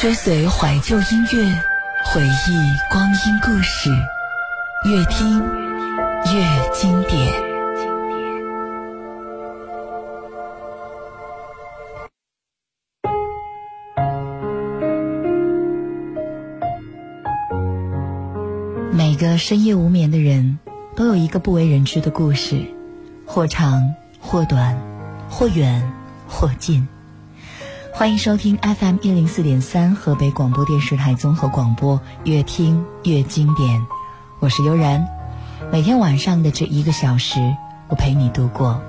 追随怀旧音乐，回忆光阴故事，越听越经典。每个深夜无眠的人，都有一个不为人知的故事，或长或短，或远或近。欢迎收听 FM 一零四点三河北广播电视台综合广播，越听越经典。我是悠然，每天晚上的这一个小时，我陪你度过。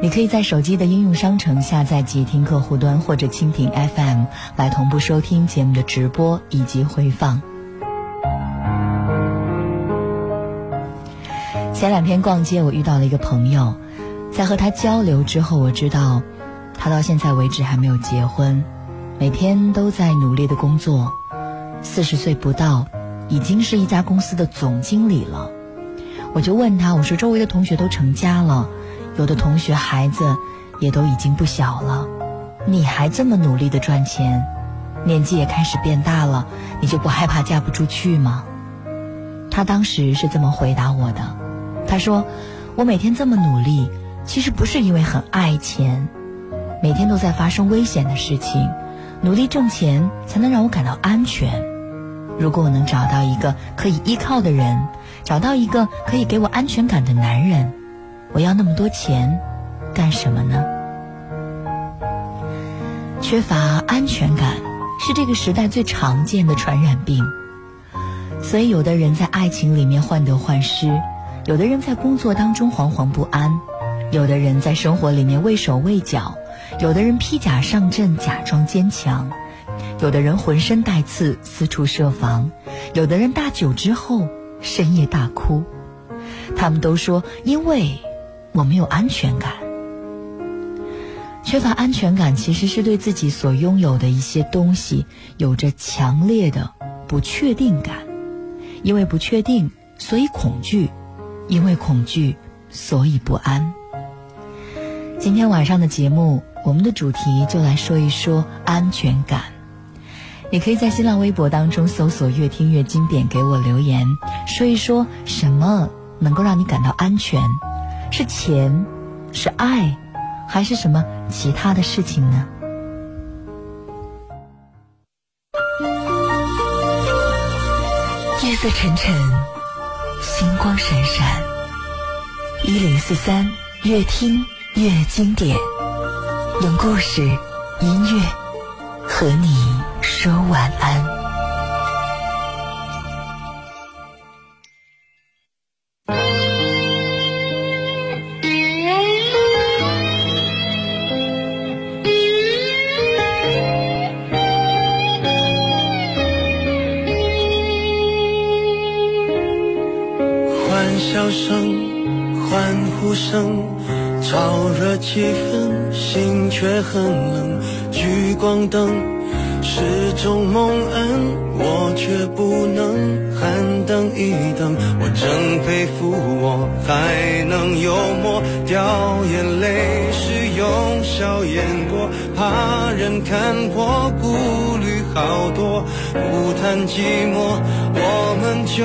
你可以在手机的应用商城下载即听客户端或者蜻蜓 FM 来同步收听节目的直播以及回放。前两天逛街，我遇到了一个朋友，在和他交流之后，我知道。他到现在为止还没有结婚，每天都在努力的工作，四十岁不到，已经是一家公司的总经理了。我就问他，我说周围的同学都成家了，有的同学孩子也都已经不小了，你还这么努力的赚钱，年纪也开始变大了，你就不害怕嫁不出去吗？他当时是这么回答我的，他说：“我每天这么努力，其实不是因为很爱钱。”每天都在发生危险的事情，努力挣钱才能让我感到安全。如果我能找到一个可以依靠的人，找到一个可以给我安全感的男人，我要那么多钱干什么呢？缺乏安全感是这个时代最常见的传染病，所以有的人在爱情里面患得患失，有的人在工作当中惶惶不安，有的人在生活里面畏手畏脚。有的人披甲上阵，假装坚强；有的人浑身带刺，四处设防；有的人大酒之后深夜大哭。他们都说：“因为我没有安全感。”缺乏安全感其实是对自己所拥有的一些东西有着强烈的不确定感。因为不确定，所以恐惧；因为恐惧，所以不安。今天晚上的节目。我们的主题就来说一说安全感。你可以在新浪微博当中搜索“越听越经典”，给我留言，说一说什么能够让你感到安全？是钱，是爱，还是什么其他的事情呢？夜色沉沉，星光闪闪，一零四三，越听越经典。用故事、音乐和你说晚安。看我，顾虑好多，不谈寂寞，我们就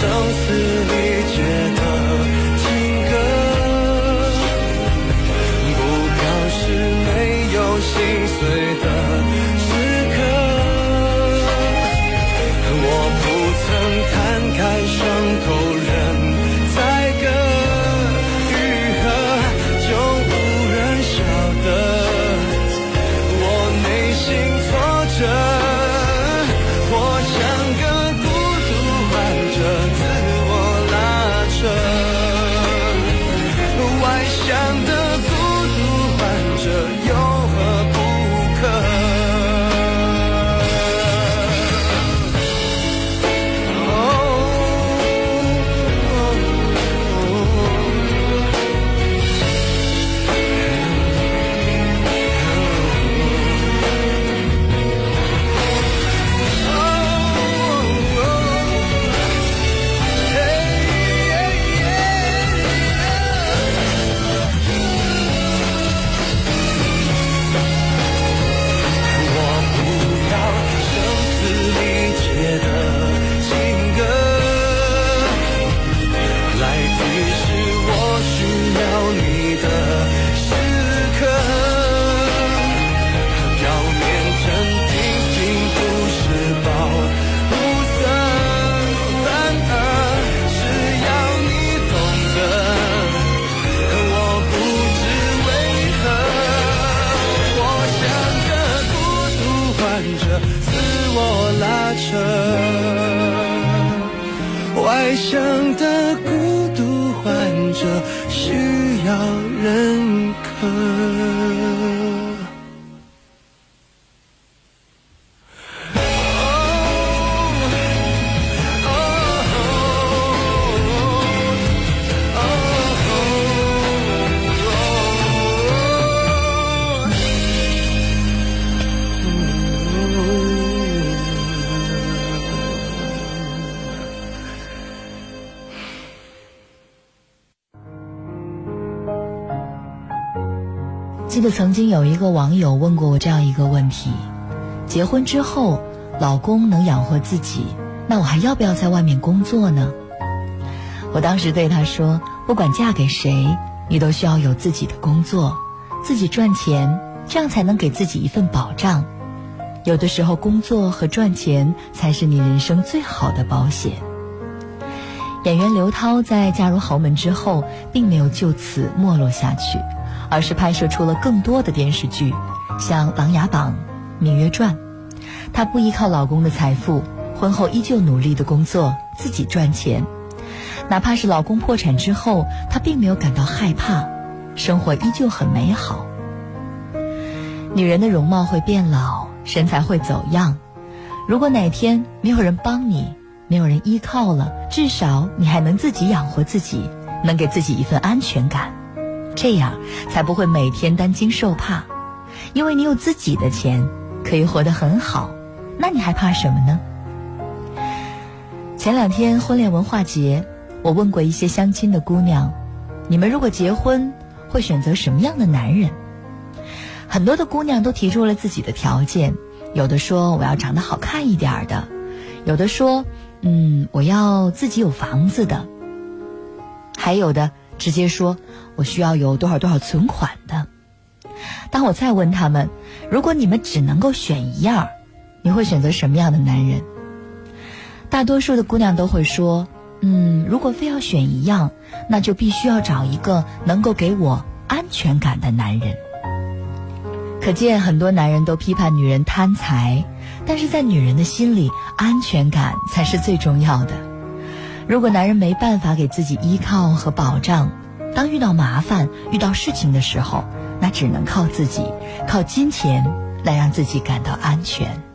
我不唱声嘶力竭的情歌，不表示没有心碎的曾经有一个网友问过我这样一个问题：结婚之后，老公能养活自己，那我还要不要在外面工作呢？我当时对他说：不管嫁给谁，你都需要有自己的工作，自己赚钱，这样才能给自己一份保障。有的时候，工作和赚钱才是你人生最好的保险。演员刘涛在嫁入豪门之后，并没有就此没落下去，而是拍摄出了更多的电视剧，像《琅琊榜》《芈月传》。她不依靠老公的财富，婚后依旧努力的工作，自己赚钱。哪怕是老公破产之后，她并没有感到害怕，生活依旧很美好。女人的容貌会变老，身材会走样。如果哪天没有人帮你，没有人依靠了，至少你还能自己养活自己，能给自己一份安全感，这样才不会每天担惊受怕。因为你有自己的钱，可以活得很好，那你还怕什么呢？前两天婚恋文化节，我问过一些相亲的姑娘，你们如果结婚，会选择什么样的男人？很多的姑娘都提出了自己的条件，有的说我要长得好看一点的，有的说，嗯，我要自己有房子的，还有的直接说我需要有多少多少存款的。当我再问他们，如果你们只能够选一样，你会选择什么样的男人？大多数的姑娘都会说，嗯，如果非要选一样，那就必须要找一个能够给我安全感的男人。可见很多男人都批判女人贪财，但是在女人的心里，安全感才是最重要的。如果男人没办法给自己依靠和保障，当遇到麻烦、遇到事情的时候，那只能靠自己，靠金钱来让自己感到安全。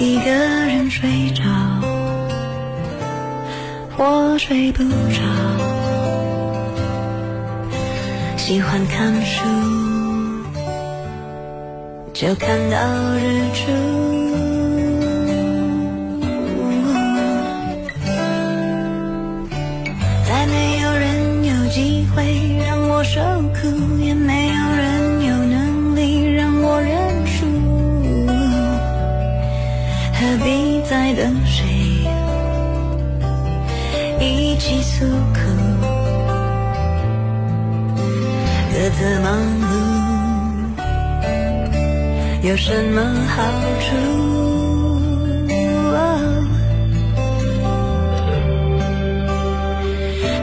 一个人睡着，我睡不着，喜欢看书，就看到日出。再没有人有机会让我受苦，也没有人在等谁？一起诉苦，各自忙碌，有什么好处？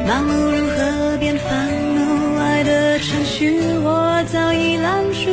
忙碌如何变烦怒？爱的程序我早已烂熟。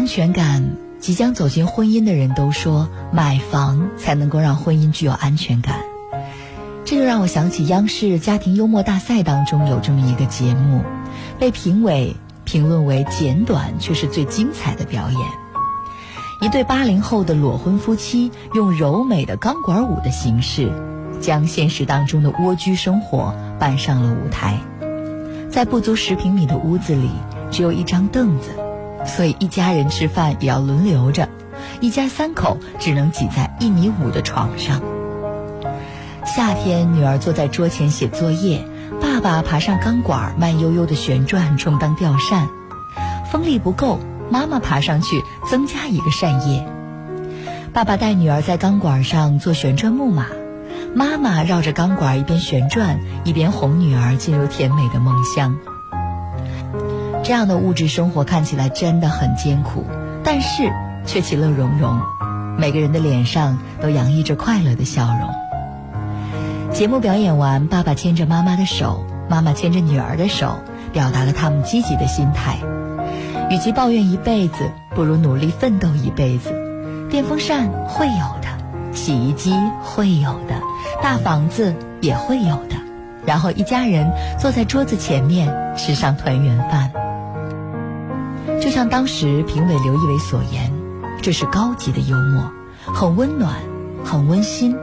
安全感，即将走进婚姻的人都说，买房才能够让婚姻具有安全感。这就让我想起央视家庭幽默大赛当中有这么一个节目，被评委评论为简短却是最精彩的表演。一对八零后的裸婚夫妻用柔美的钢管舞的形式，将现实当中的蜗居生活搬上了舞台。在不足十平米的屋子里，只有一张凳子，所以一家人吃饭也要轮流着，一家三口只能挤在一米五的床上。夏天，女儿坐在桌前写作业，爸爸爬上钢管，慢悠悠的旋转，充当吊扇。风力不够。妈妈爬上去增加一个扇叶，爸爸带女儿在钢管上做旋转木马，妈妈绕着钢管一边旋转一边哄女儿进入甜美的梦乡。这样的物质生活看起来真的很艰苦，但是却其乐融融，每个人的脸上都洋溢着快乐的笑容。节目表演完，爸爸牵着妈妈的手，妈妈牵着女儿的手，表达了他们积极的心态。与其抱怨一辈子，不如努力奋斗一辈子。电风扇会有的，洗衣机会有的，大房子也会有的。然后一家人坐在桌子前面吃上团圆饭。就像当时评委刘仪伟所言，这是高级的幽默，很温暖，很温馨，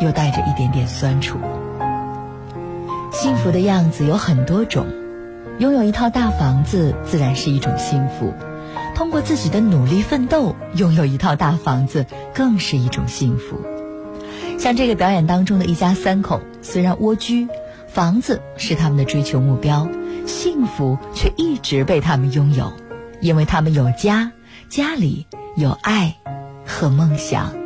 又带着一点点酸楚。幸福的样子有很多种。拥有一套大房子自然是一种幸福，通过自己的努力奋斗拥有一套大房子更是一种幸福。像这个表演当中的一家三口，虽然蜗居，房子是他们的追求目标，幸福却一直被他们拥有，因为他们有家，家里有爱和梦想。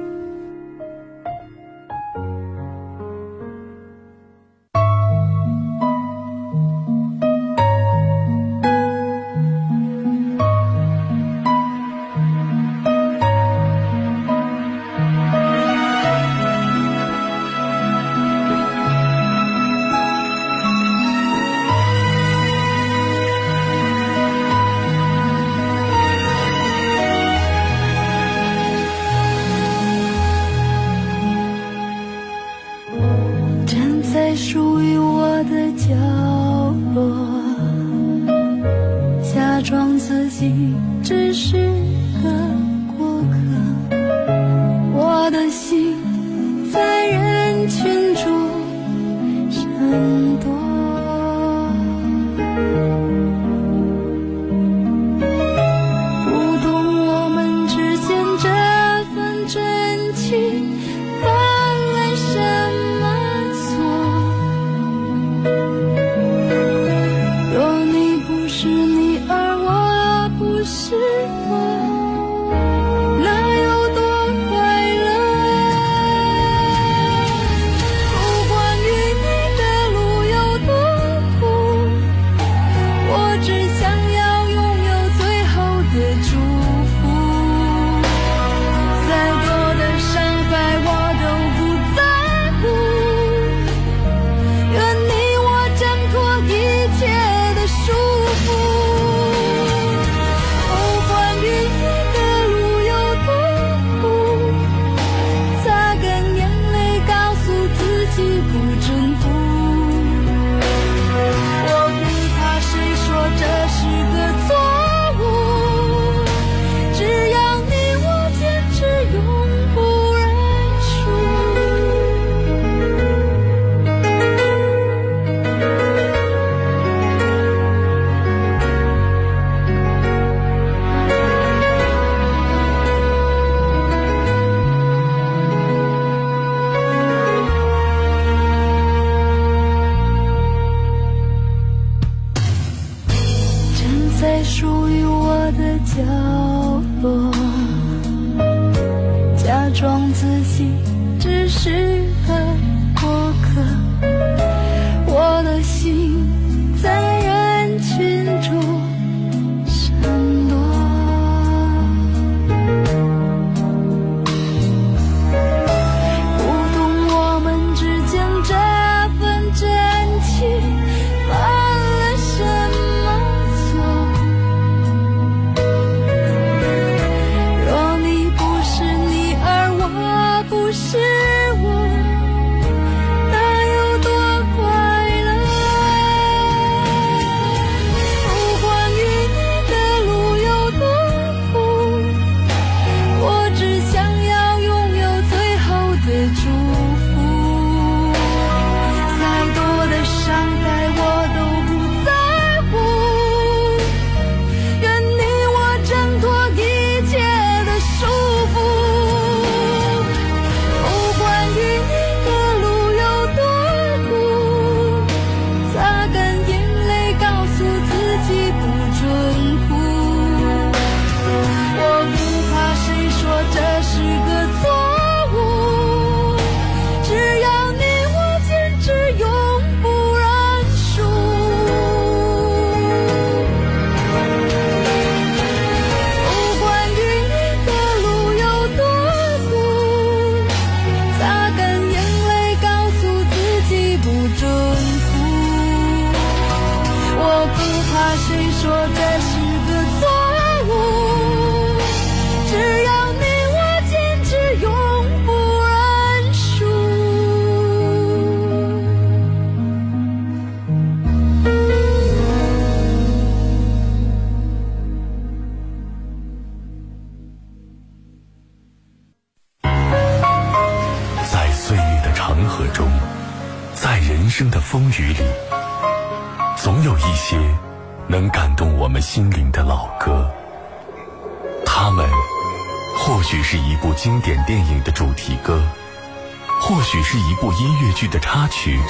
曲，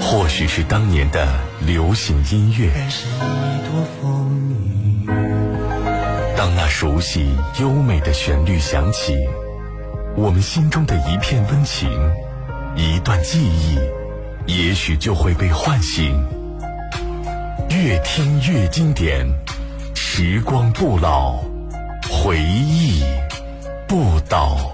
或许是当年的流行音乐。当那熟悉优美的旋律响起，我们心中的一片温情，一段记忆，也许就会被唤醒。越听越经典，时光不老，回忆不倒。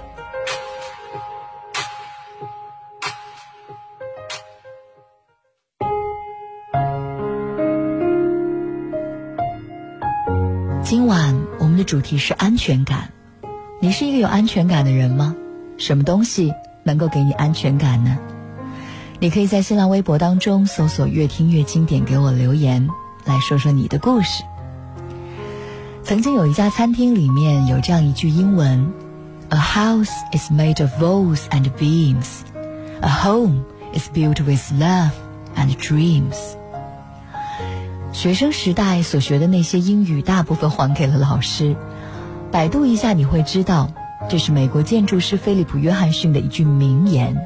今晚我们的主题是安全感。你是一个有安全感的人吗？什么东西能够给你安全感呢？你可以在新浪微博当中搜索“越听越经典”，给我留言，来说说你的故事。曾经有一家餐厅里面有这样一句英文：“A house is made of walls and beams. A home is built with love and dreams.” 学生时代所学的那些英语，大部分还给了老师。百度一下，你会知道，这是美国建筑师菲利普·约翰逊的一句名言：“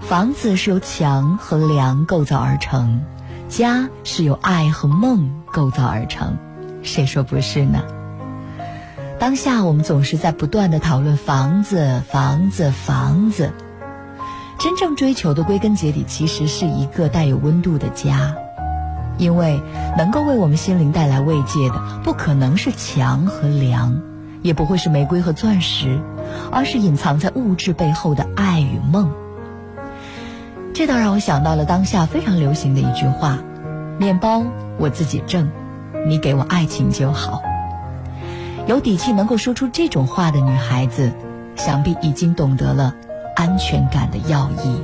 房子是由墙和梁构造而成，家是由爱和梦构造而成。”谁说不是呢？当下我们总是在不断的讨论房子、房子、房子，真正追求的归根结底，其实是一个带有温度的家。因为能够为我们心灵带来慰藉的，不可能是墙和梁，也不会是玫瑰和钻石，而是隐藏在物质背后的爱与梦。这倒让我想到了当下非常流行的一句话：“面包我自己挣，你给我爱情就好。”有底气能够说出这种话的女孩子，想必已经懂得了安全感的要义。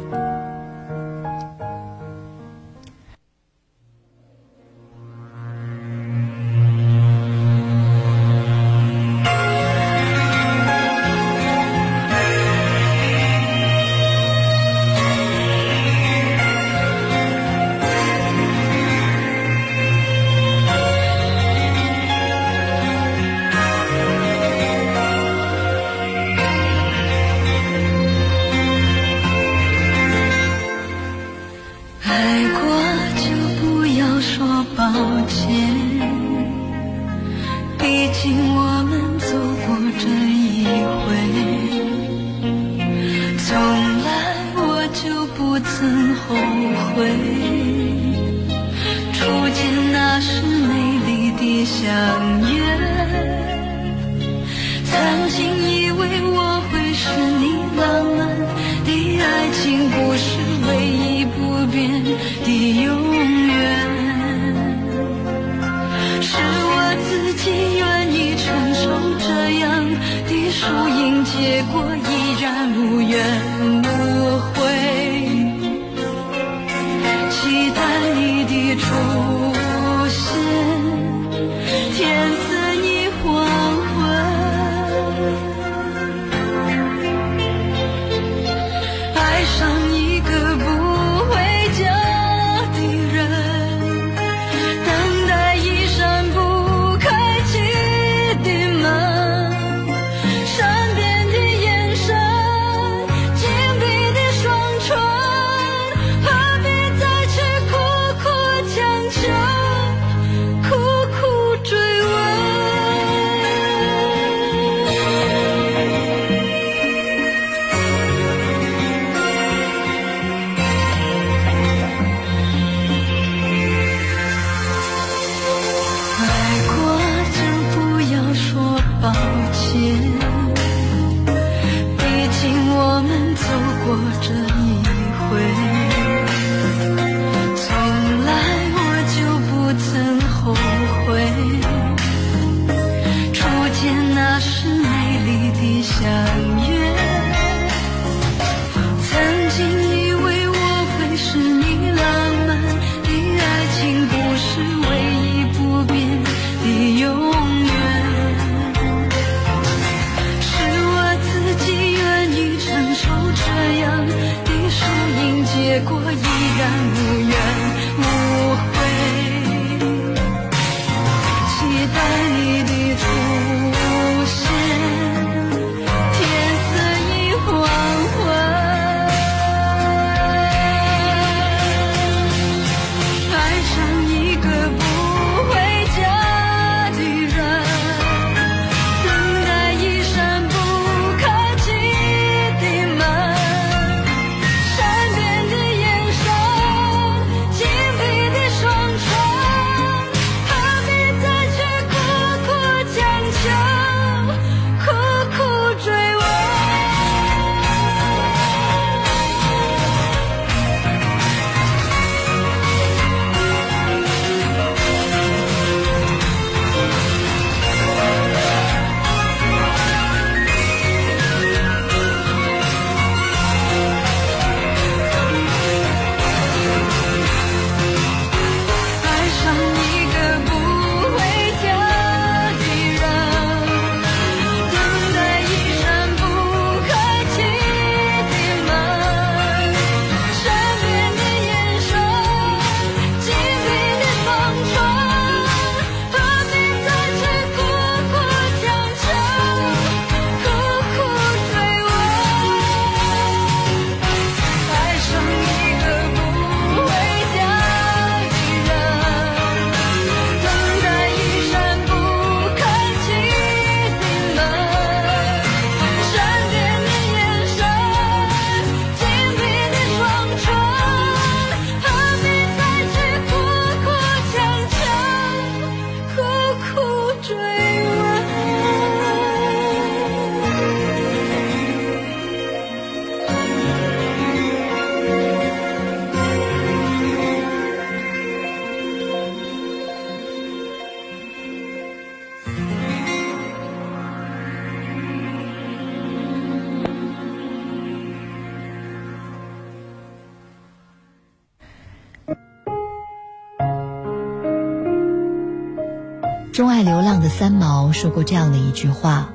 三毛说过这样的一句话：“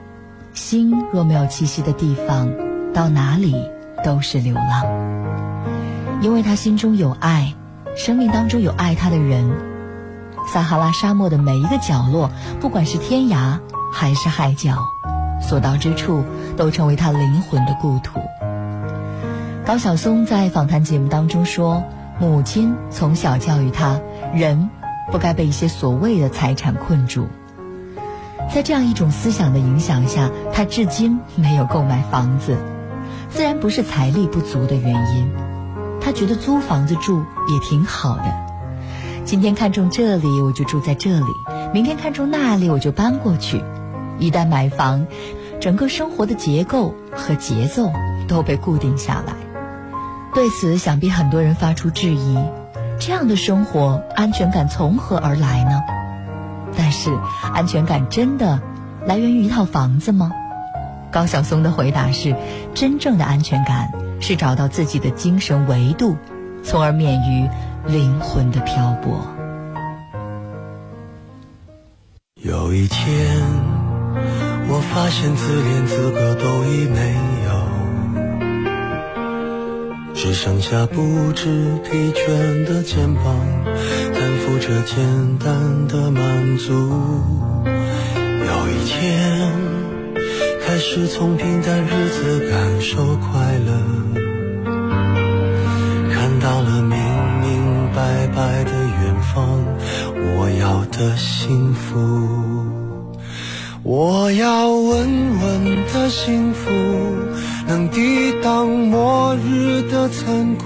心若没有栖息的地方，到哪里都是流浪。”因为他心中有爱，生命当中有爱他的人。撒哈拉沙漠的每一个角落，不管是天涯还是海角，所到之处都成为他灵魂的故土。高晓松在访谈节目当中说：“母亲从小教育他，人。”不该被一些所谓的财产困住。在这样一种思想的影响下，他至今没有购买房子，自然不是财力不足的原因。他觉得租房子住也挺好的。今天看中这里，我就住在这里；明天看中那里，我就搬过去。一旦买房，整个生活的结构和节奏都被固定下来。对此，想必很多人发出质疑。这样的生活，安全感从何而来呢？但是，安全感真的来源于一套房子吗？高晓松的回答是：真正的安全感是找到自己的精神维度，从而免于灵魂的漂泊。有一天，我发现自怜资格都已没有。只剩下不知疲倦的肩膀，着简单的满足。有一天，开始从平淡日子感受快乐，看到了明明白白的远方，我要的幸福，我要稳稳的幸福。能抵挡末日的残酷，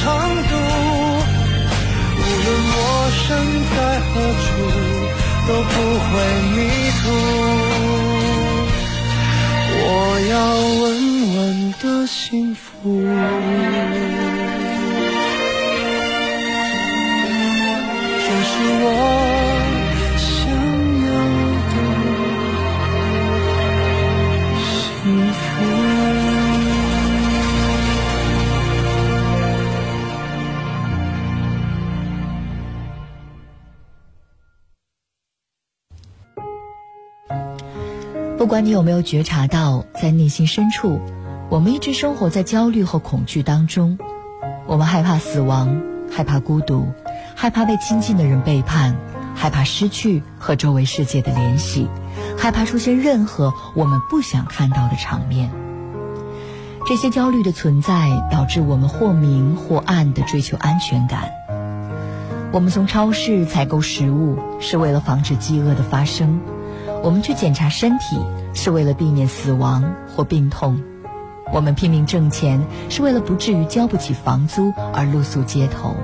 长度。无论我身在何处，都不会迷途。我要问。不管你有没有觉察到，在内心深处，我们一直生活在焦虑和恐惧当中，我们害怕死亡，害怕孤独，害怕被亲近的人背叛，害怕失去和周围世界的联系，害怕出现任何我们不想看到的场面。这些焦虑的存在，导致我们或明或暗地追求安全感。我们从超市采购食物，是为了防止饥饿的发生；我们去检查身体，是为了避免死亡或病痛；我们拼命挣钱，是为了不至于交不起房租而露宿街头。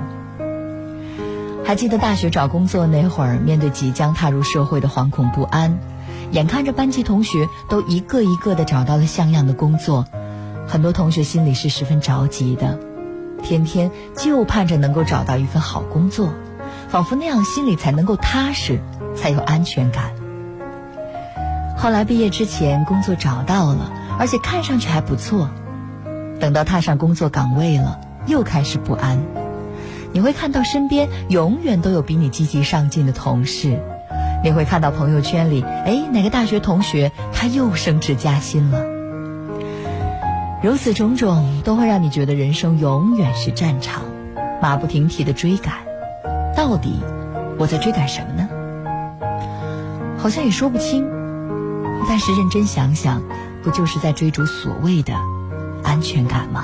还记得大学找工作那会儿，面对即将踏入社会的惶恐不安，眼看着班级同学都一个一个的找到了像样的工作。很多同学心里是十分着急的，天天就盼着能够找到一份好工作，仿佛那样心里才能够踏实，才有安全感。后来毕业之前，工作找到了，而且看上去还不错。等到踏上工作岗位了，又开始不安。你会看到身边永远都有比你积极上进的同事，你会看到朋友圈里，哎，哪个大学同学他又升职加薪了。如此种种都会让你觉得人生永远是战场，马不停蹄的追赶。到底我在追赶什么呢？好像也说不清。但是认真想想，不就是在追逐所谓的安全感吗？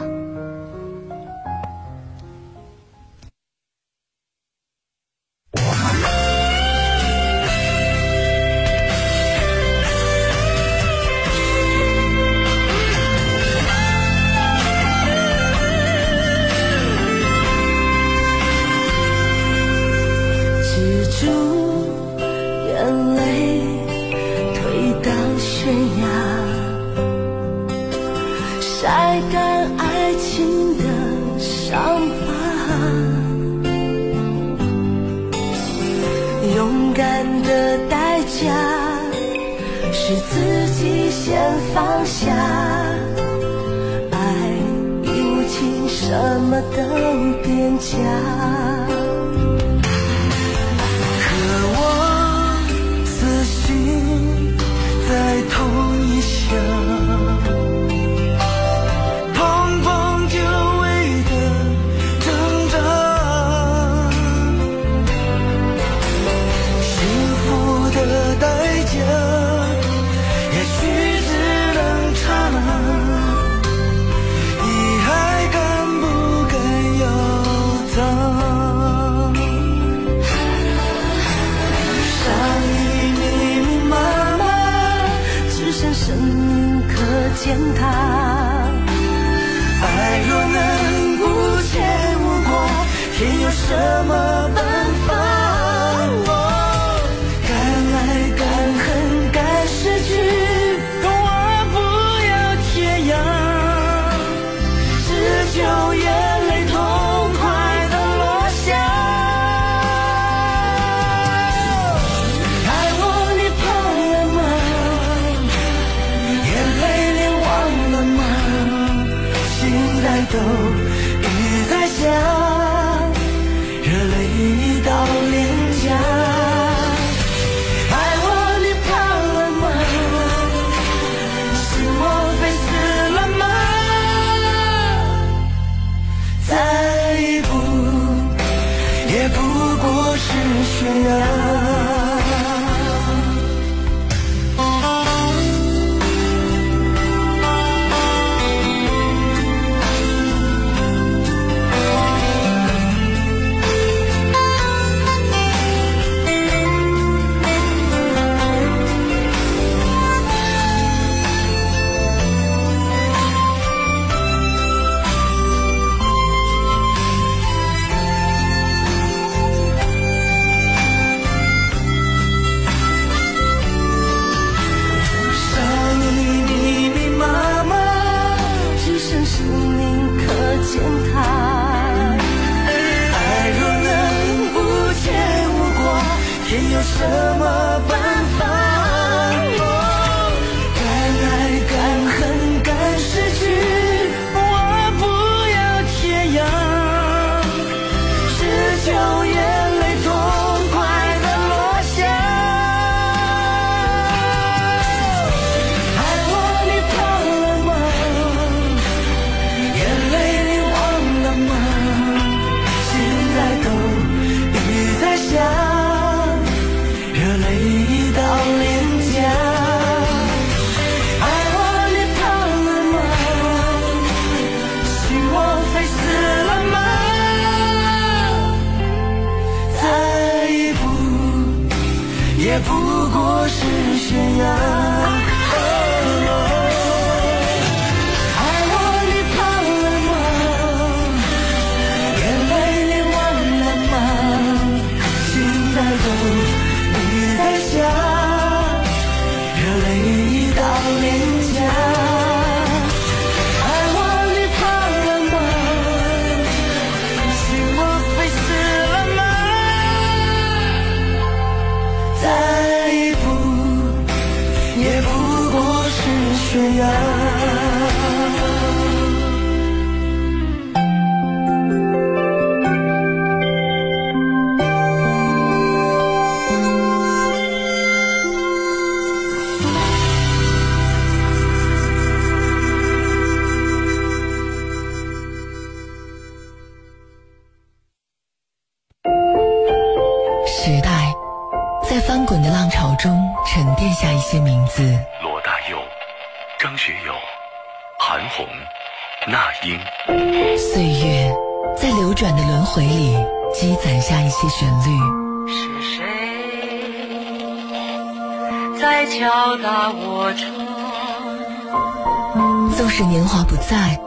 在，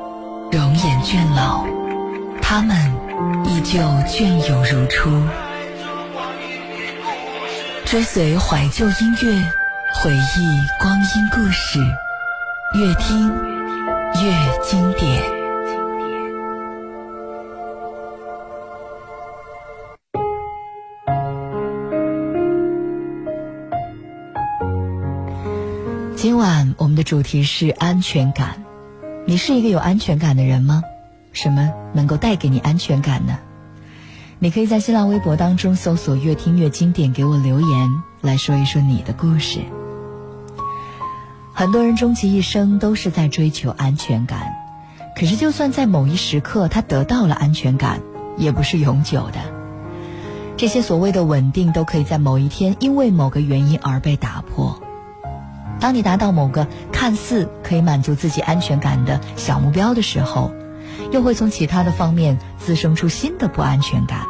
容颜倦老，他们依旧隽永如初。追随怀旧音乐，回忆光阴故事，越听越经典。今晚我们的主题是安全感。你是一个有安全感的人吗？什么能够带给你安全感呢？你可以在新浪微博当中搜索“越听越经典”，给我留言来说一说你的故事。很多人终其一生都是在追求安全感，可是就算在某一时刻他得到了安全感，也不是永久的。这些所谓的稳定，都可以在某一天因为某个原因而被打破。当你达到某个看似可以满足自己安全感的小目标的时候，又会从其他的方面滋生出新的不安全感，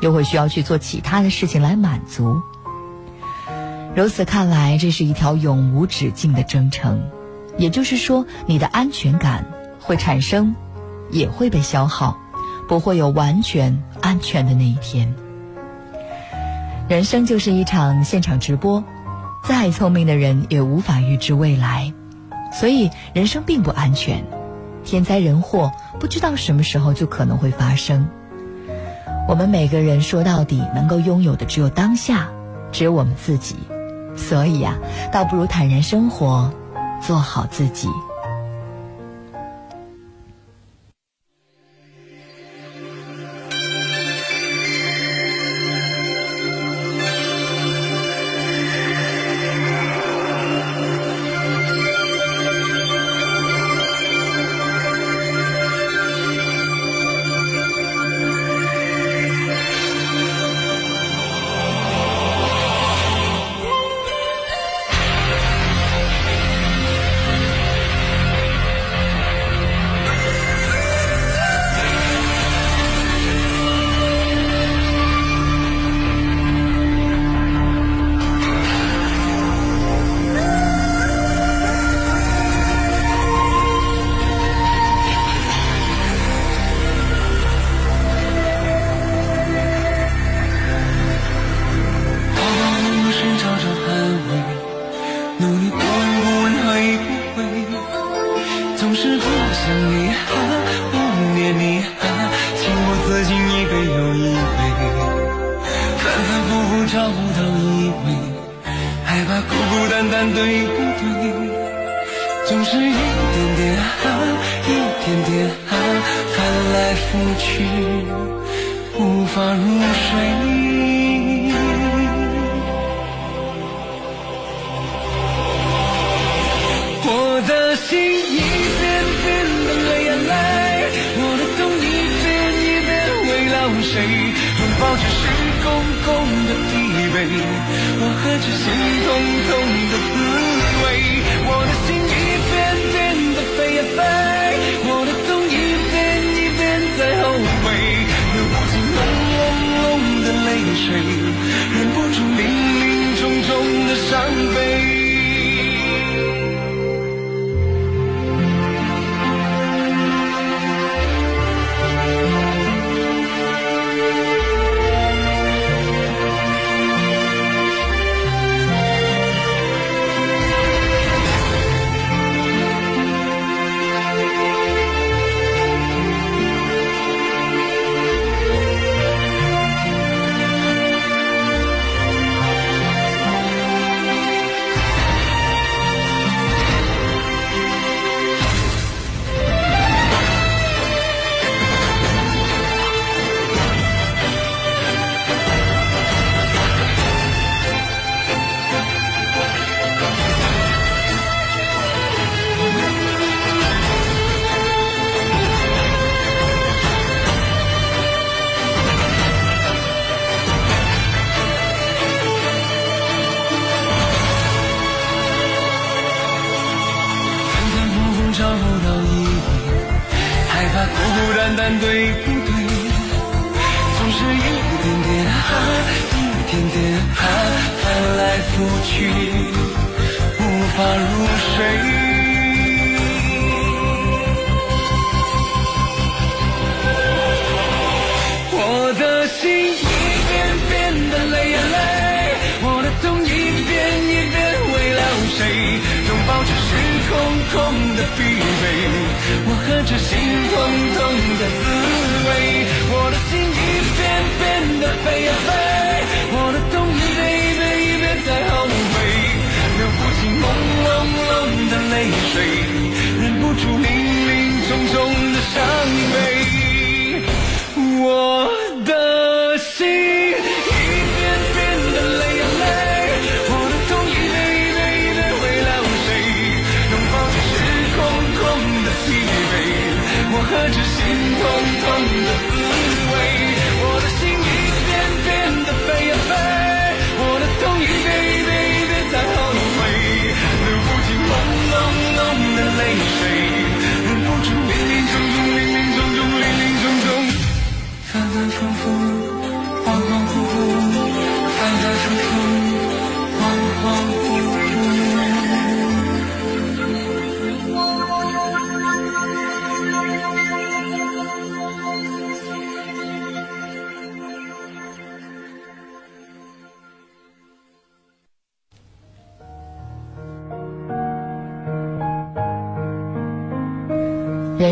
又会需要去做其他的事情来满足。如此看来，这是一条永无止境的征程。也就是说，你的安全感会产生，也会被消耗，不会有完全安全的那一天。人生就是一场现场直播。再聪明的人也无法预知未来，所以人生并不安全，天灾人祸不知道什么时候就可能会发生。我们每个人说到底能够拥有的只有当下，只有我们自己，所以呀，倒不如坦然生活，做好自己。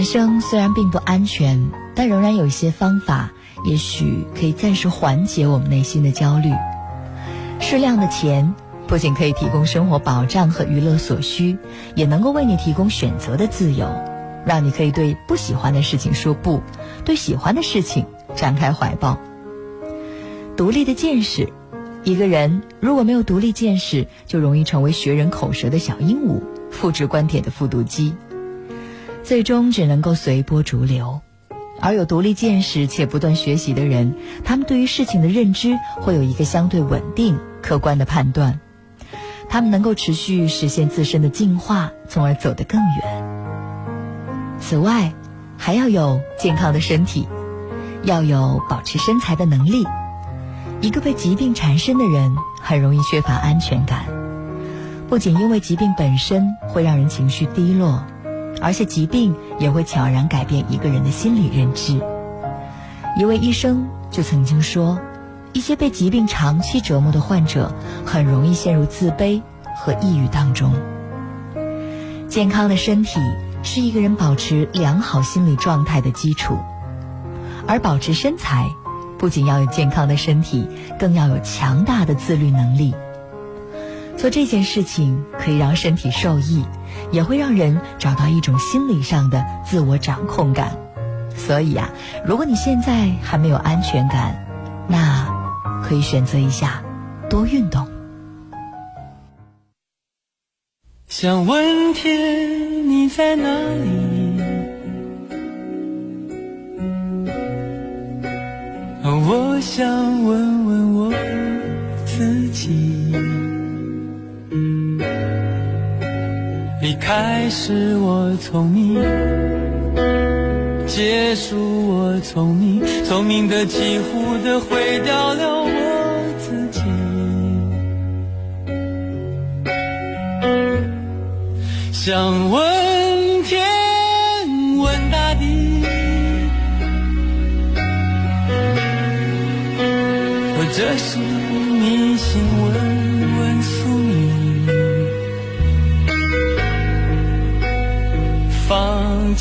人生虽然并不安全，但仍然有一些方法，也许可以暂时缓解我们内心的焦虑。适量的钱不仅可以提供生活保障和娱乐所需，也能够为你提供选择的自由，让你可以对不喜欢的事情说不，对喜欢的事情展开怀抱。独立的见识，一个人如果没有独立见识，就容易成为学人口舌的小鹦鹉，复制观点的复读机。最终只能够随波逐流，而有独立见识且不断学习的人，他们对于事情的认知会有一个相对稳定、客观的判断，他们能够持续实现自身的进化，从而走得更远。此外，还要有健康的身体，要有保持身材的能力。一个被疾病缠身的人，很容易缺乏安全感，不仅因为疾病本身会让人情绪低落。而且疾病也会悄然改变一个人的心理认知。一位医生就曾经说，一些被疾病长期折磨的患者，很容易陷入自卑和抑郁当中。健康的身体是一个人保持良好心理状态的基础，而保持身材，不仅要有健康的身体，更要有强大的自律能力。做这件事情可以让身体受益，也会让人找到一种心理上的自我掌控感。所以、啊，如果你现在还没有安全感，那可以选择一下多运动。想问天你在哪里？我想问开始我聪明，结束我聪明，聪明的几乎的毁掉了我自己。想问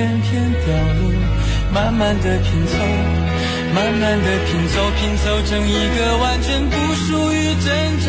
片片凋落，慢慢的拼凑，慢慢的拼凑，拼凑成一个完全不属于真正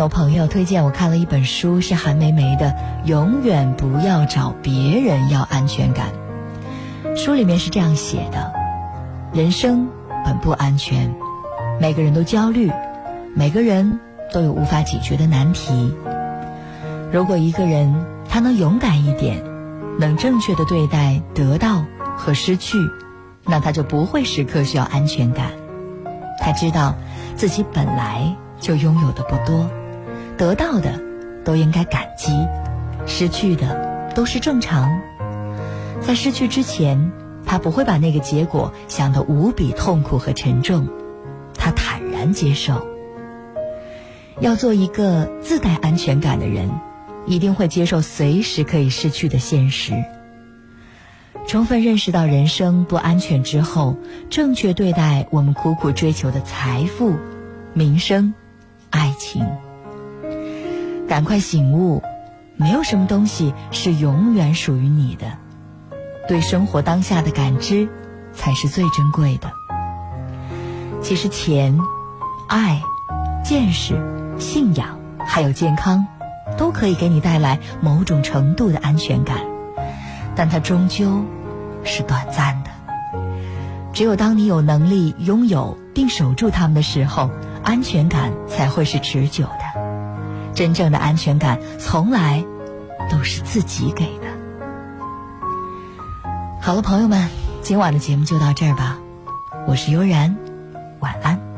有朋友推荐我看了一本书，是韩梅梅的《永远不要找别人要安全感》。书里面是这样写的：人生本不安全，每个人都焦虑，每个人都有无法解决的难题。如果一个人他能勇敢一点，能正确的对待得到和失去，那他就不会时刻需要安全感。他知道自己本来。就拥有的不多，得到的都应该感激，失去的都是正常。在失去之前，他不会把那个结果想得无比痛苦和沉重，他坦然接受。要做一个自带安全感的人，一定会接受随时可以失去的现实。充分认识到人生不安全之后，正确对待我们苦苦追求的财富、名声。爱情，赶快醒悟，没有什么东西是永远属于你的。对生活当下的感知，才是最珍贵的。其实，钱、爱、见识、信仰，还有健康，都可以给你带来某种程度的安全感，但它终究是短暂的。只有当你有能力拥有并守住它们的时候。安全感才会是持久的，真正的安全感从来都是自己给的。好了，朋友们，今晚的节目就到这儿吧，我是悠然，晚安。